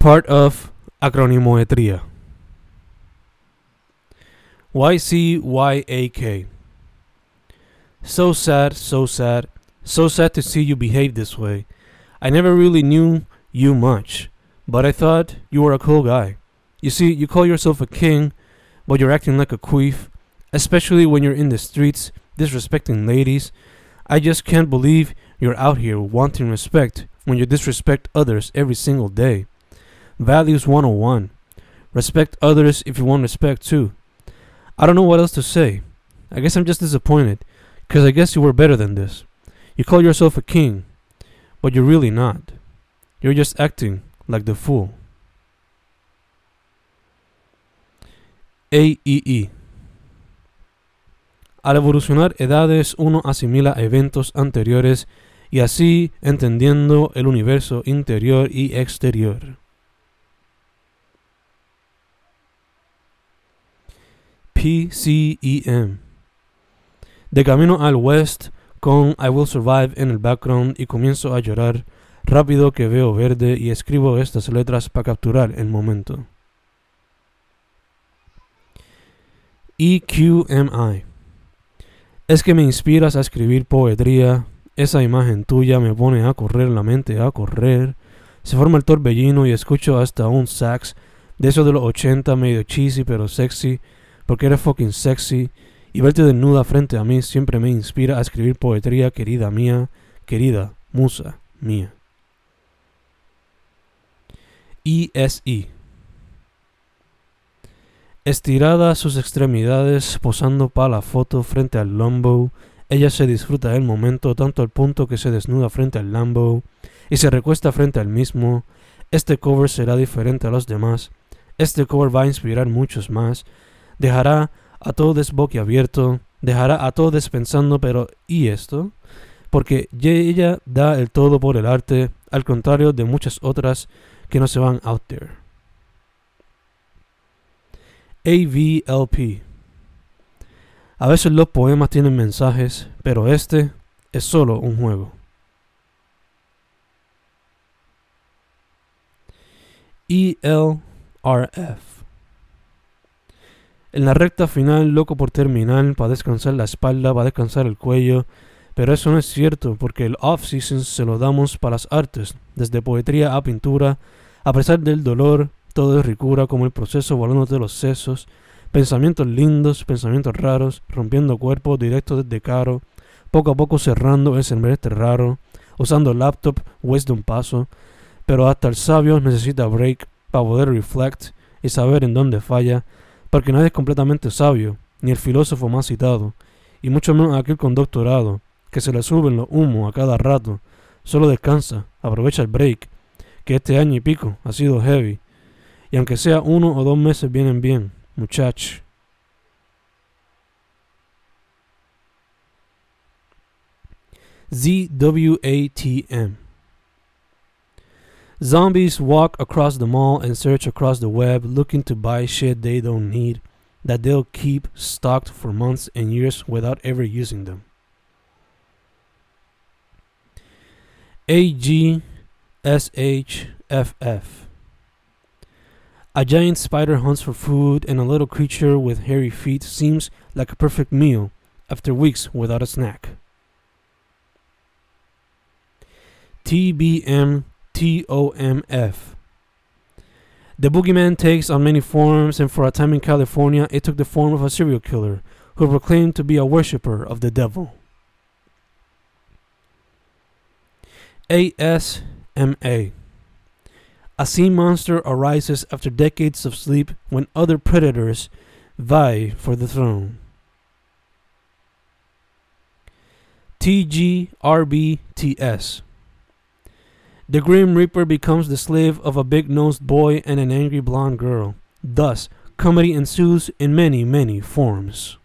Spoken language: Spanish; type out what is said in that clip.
Part of Acronimometría. YCYAK. So sad, so sad, so sad to see you behave this way. I never really knew you much, but I thought you were a cool guy. You see, you call yourself a king, but you're acting like a queef, especially when you're in the streets disrespecting ladies. I just can't believe you're out here wanting respect when you disrespect others every single day. Values 101. Respect others if you want respect too. I don't know what else to say. I guess I'm just disappointed, because I guess you were better than this. You call yourself a king, but you're really not. You're just acting like the fool. AEE. Al evolucionar edades, uno asimila eventos anteriores y así entendiendo el universo interior y exterior. PCEM. De camino al west con I Will Survive en el background y comienzo a llorar rápido que veo verde y escribo estas letras para capturar el momento. EQMI. Es que me inspiras a escribir poetría, esa imagen tuya me pone a correr la mente, a correr. Se forma el torbellino y escucho hasta un sax de eso de los 80 medio cheesy pero sexy porque eres fucking sexy y verte desnuda frente a mí siempre me inspira a escribir poetría, querida mía, querida musa mía. ESE. Estirada sus extremidades, posando para la foto frente al Lambo, ella se disfruta del momento tanto al punto que se desnuda frente al Lambo y se recuesta frente al mismo. Este cover será diferente a los demás. Este cover va a inspirar muchos más dejará a todos boquiabierto, dejará a todos pensando, pero ¿y esto? Porque ella da el todo por el arte, al contrario de muchas otras que no se van out there. AVLP. A veces los poemas tienen mensajes, pero este es solo un juego. ELRF. En la recta final, loco por terminar, para descansar la espalda, para descansar el cuello. Pero eso no es cierto, porque el off-season se lo damos para las artes, desde poetría a pintura. A pesar del dolor, todo es ricura, como el proceso volando de los sesos. Pensamientos lindos, pensamientos raros, rompiendo cuerpos directos desde caro. Poco a poco cerrando el semestre raro, usando laptop, wisdom paso. Pero hasta el sabio necesita break para poder reflect y saber en dónde falla porque nadie es completamente sabio, ni el filósofo más citado, y mucho menos aquel con doctorado, que se le suben los humos a cada rato, solo descansa, aprovecha el break, que este año y pico ha sido heavy, y aunque sea uno o dos meses vienen bien, muchach. ZWATM Zombies walk across the mall and search across the web looking to buy shit they don't need that they'll keep stocked for months and years without ever using them. AGSHFF A giant spider hunts for food, and a little creature with hairy feet seems like a perfect meal after weeks without a snack. TBM TOMF. The boogeyman takes on many forms, and for a time in California, it took the form of a serial killer who proclaimed to be a worshipper of the devil. ASMA. A sea monster arises after decades of sleep when other predators vie for the throne. TGRBTS. The Grim Reaper becomes the slave of a big nosed boy and an angry blonde girl. Thus, comedy ensues in many, many forms.